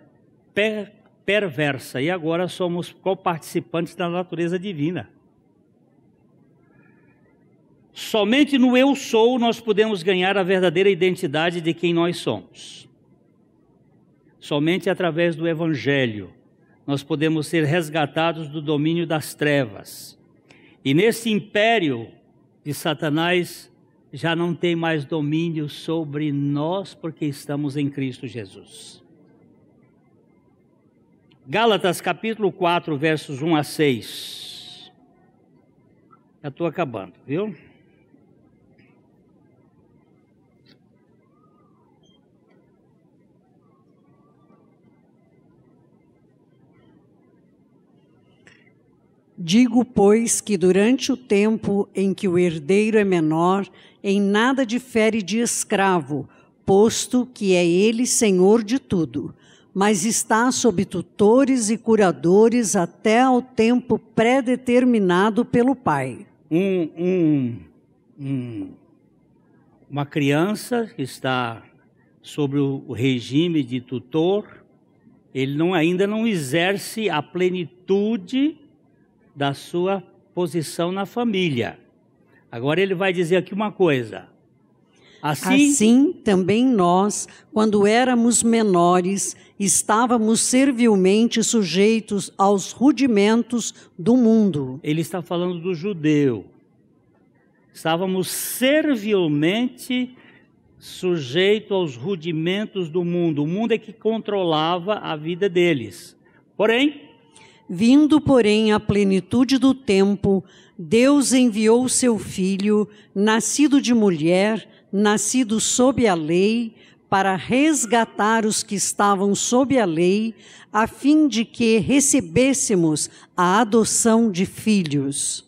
per perversa e agora somos coparticipantes da natureza divina. Somente no eu sou nós podemos ganhar a verdadeira identidade de quem nós somos. Somente através do evangelho nós podemos ser resgatados do domínio das trevas. E nesse império de Satanás já não tem mais domínio sobre nós porque estamos em Cristo Jesus. Gálatas capítulo 4, versos 1 a 6. Já estou acabando, viu? Digo, pois, que durante o tempo em que o herdeiro é menor, em nada difere de escravo, posto que é ele senhor de tudo, mas está sob tutores e curadores até ao tempo pré-determinado pelo pai. Um, um, um, uma criança que está sobre o regime de tutor, ele não, ainda não exerce a plenitude da sua posição na família. Agora ele vai dizer aqui uma coisa. Assim, assim também nós, quando éramos menores, estávamos servilmente sujeitos aos rudimentos do mundo. Ele está falando do judeu. Estávamos servilmente sujeitos aos rudimentos do mundo. O mundo é que controlava a vida deles. Porém, Vindo, porém, à plenitude do tempo, Deus enviou seu filho, nascido de mulher, nascido sob a lei, para resgatar os que estavam sob a lei, a fim de que recebêssemos a adoção de filhos.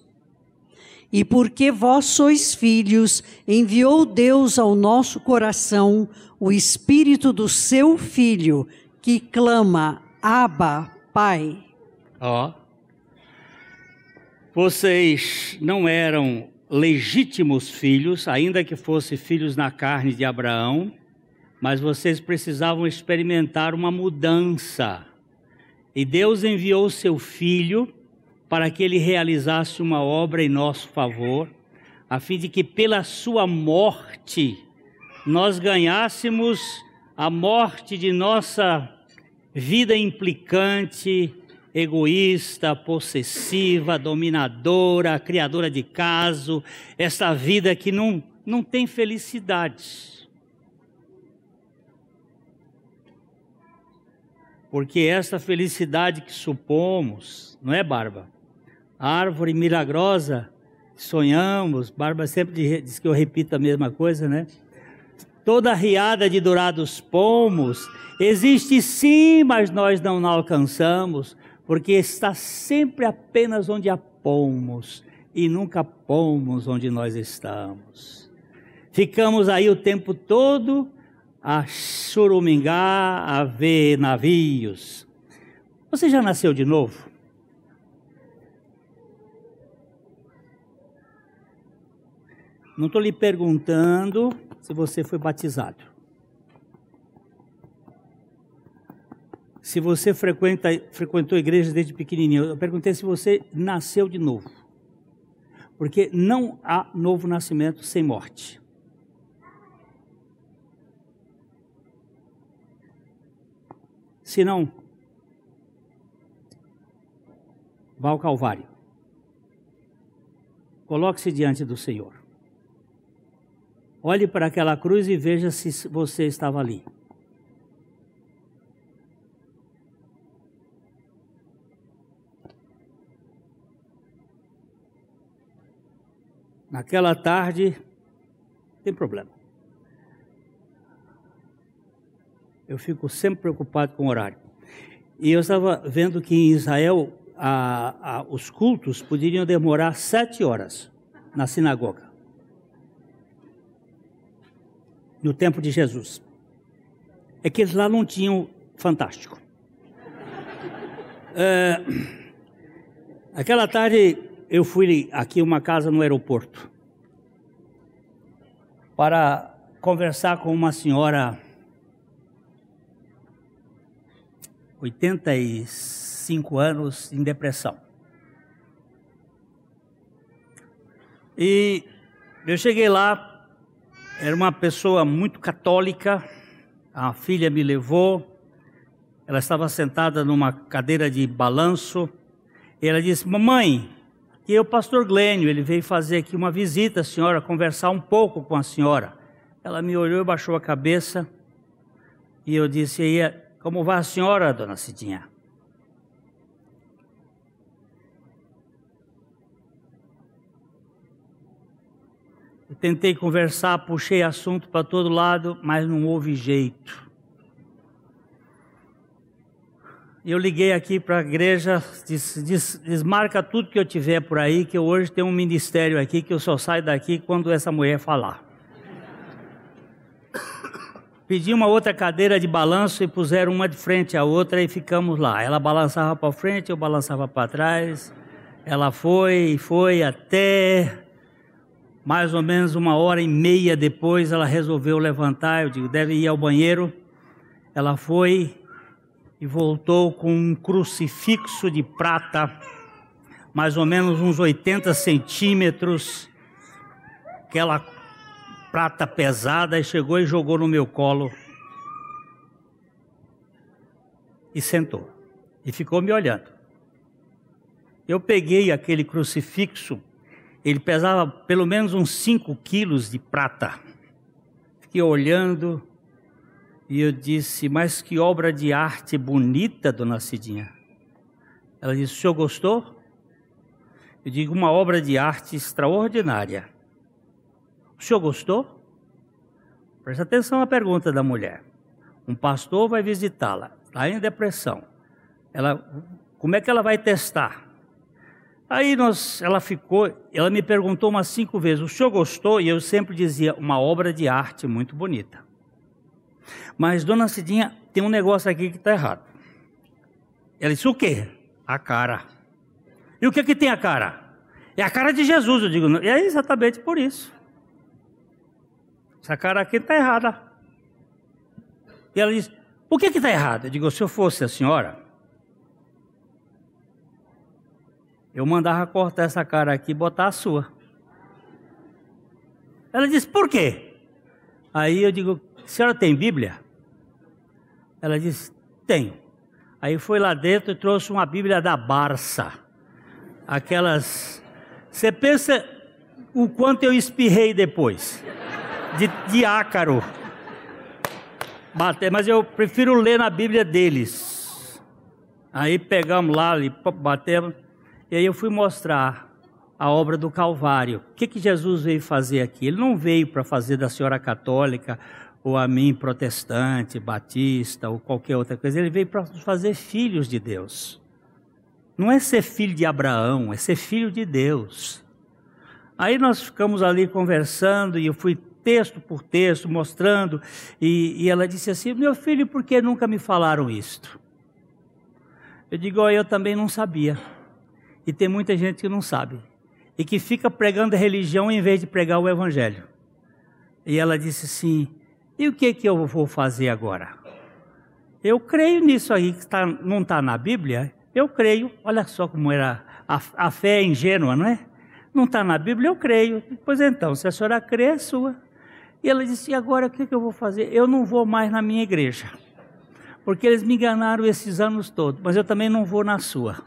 E porque vós sois filhos, enviou Deus ao nosso coração o espírito do seu filho, que clama: Abba, Pai. Ó. Vocês não eram legítimos filhos, ainda que fossem filhos na carne de Abraão, mas vocês precisavam experimentar uma mudança. E Deus enviou seu filho para que ele realizasse uma obra em nosso favor, a fim de que pela sua morte nós ganhássemos a morte de nossa vida implicante, egoísta, possessiva, dominadora, criadora de caso, essa vida que não, não tem felicidade. Porque essa felicidade que supomos, não é, Barba? árvore milagrosa, sonhamos, Barba sempre diz que eu repito a mesma coisa, né? Toda a riada de dourados pomos existe sim, mas nós não alcançamos porque está sempre apenas onde há pomos e nunca pomos onde nós estamos. Ficamos aí o tempo todo a chorumingar, a ver navios. Você já nasceu de novo? Não estou lhe perguntando se você foi batizado. Se você frequenta, frequentou igrejas desde pequenininho, eu perguntei se você nasceu de novo. Porque não há novo nascimento sem morte. Se não, vá ao Calvário. Coloque-se diante do Senhor. Olhe para aquela cruz e veja se você estava ali. Naquela tarde, tem problema. Eu fico sempre preocupado com o horário. E eu estava vendo que em Israel a, a, os cultos poderiam demorar sete horas na sinagoga. No tempo de Jesus. É que eles lá não tinham fantástico. É, aquela tarde eu fui aqui uma casa no aeroporto para conversar com uma senhora 85 anos em depressão. E eu cheguei lá, era uma pessoa muito católica, a filha me levou, ela estava sentada numa cadeira de balanço, e ela disse: Mamãe, e o pastor Glênio, ele veio fazer aqui uma visita à senhora, conversar um pouco com a senhora. Ela me olhou e baixou a cabeça, e eu disse: aí, como vai a senhora, dona Cidinha? Eu tentei conversar, puxei assunto para todo lado, mas não houve jeito. Eu liguei aqui para a igreja, desmarca tudo que eu tiver por aí, que hoje tenho um ministério aqui, que eu só saio daqui quando essa mulher falar. Pedi uma outra cadeira de balanço e puseram uma de frente à outra e ficamos lá. Ela balançava para frente, eu balançava para trás. Ela foi e foi até mais ou menos uma hora e meia depois ela resolveu levantar. Eu digo, deve ir ao banheiro. Ela foi e voltou com um crucifixo de prata, mais ou menos uns 80 centímetros, aquela prata pesada e chegou e jogou no meu colo e sentou e ficou me olhando. Eu peguei aquele crucifixo, ele pesava pelo menos uns 5 quilos de prata. Fiquei olhando e eu disse: Mas que obra de arte bonita, dona Cidinha. Ela disse: O senhor gostou? Eu digo: Uma obra de arte extraordinária. O senhor gostou? Preste atenção à pergunta da mulher. Um pastor vai visitá-la, está em depressão. Ela, como é que ela vai testar? Aí nós, ela ficou, ela me perguntou umas cinco vezes: o senhor gostou? E eu sempre dizia: uma obra de arte muito bonita. Mas dona Cidinha, tem um negócio aqui que está errado. Ela disse: o quê? A cara. E o que que tem a cara? É a cara de Jesus, eu digo. E é exatamente por isso. Essa cara aqui está errada. E ela diz: Por que está errada? Eu digo: Se eu fosse a senhora, eu mandava cortar essa cara aqui e botar a sua. Ela disse: Por quê? Aí eu digo: A senhora tem Bíblia? Ela disse: Tenho. Aí foi lá dentro e trouxe uma Bíblia da Barça. Aquelas. Você pensa o quanto eu espirrei depois de, de ácaro. Bater, mas eu prefiro ler na Bíblia deles. Aí pegamos lá, batemos, e aí eu fui mostrar a obra do Calvário. O que, que Jesus veio fazer aqui? Ele não veio para fazer da senhora católica ou a mim protestante, batista ou qualquer outra coisa. Ele veio para fazer filhos de Deus. Não é ser filho de Abraão, é ser filho de Deus. Aí nós ficamos ali conversando e eu fui texto por texto mostrando e, e ela disse assim: Meu filho, por que nunca me falaram isto? Eu digo: oh, Eu também não sabia. E tem muita gente que não sabe e que fica pregando a religião em vez de pregar o evangelho. E ela disse assim: E o que que eu vou fazer agora? Eu creio nisso aí que tá, não está na Bíblia. Eu creio. Olha só como era a, a fé ingênua, não é? Não está na Bíblia, eu creio. Pois então, se a senhora crê, é sua. E ela disse: E agora o que, que eu vou fazer? Eu não vou mais na minha igreja. Porque eles me enganaram esses anos todos, mas eu também não vou na sua.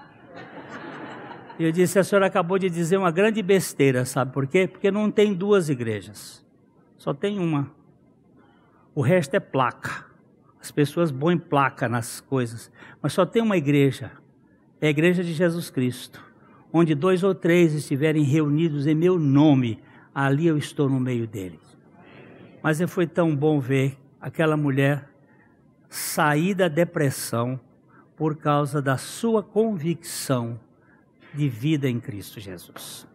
E eu disse: A senhora acabou de dizer uma grande besteira, sabe por quê? Porque não tem duas igrejas, só tem uma. O resto é placa. As pessoas põem placa nas coisas, mas só tem uma igreja. É a igreja de Jesus Cristo. Onde dois ou três estiverem reunidos em meu nome, ali eu estou no meio deles. Mas foi tão bom ver aquela mulher sair da depressão por causa da sua convicção de vida em Cristo Jesus.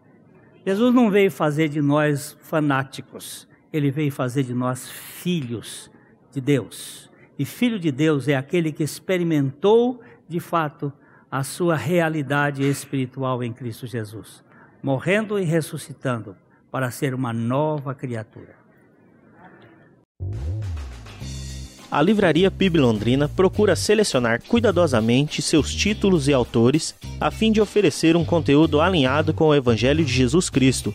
Jesus não veio fazer de nós fanáticos, ele veio fazer de nós filhos de Deus. E filho de Deus é aquele que experimentou de fato a sua realidade espiritual em Cristo Jesus, morrendo e ressuscitando para ser uma nova criatura. A Livraria PIB Londrina procura selecionar cuidadosamente seus títulos e autores a fim de oferecer um conteúdo alinhado com o Evangelho de Jesus Cristo.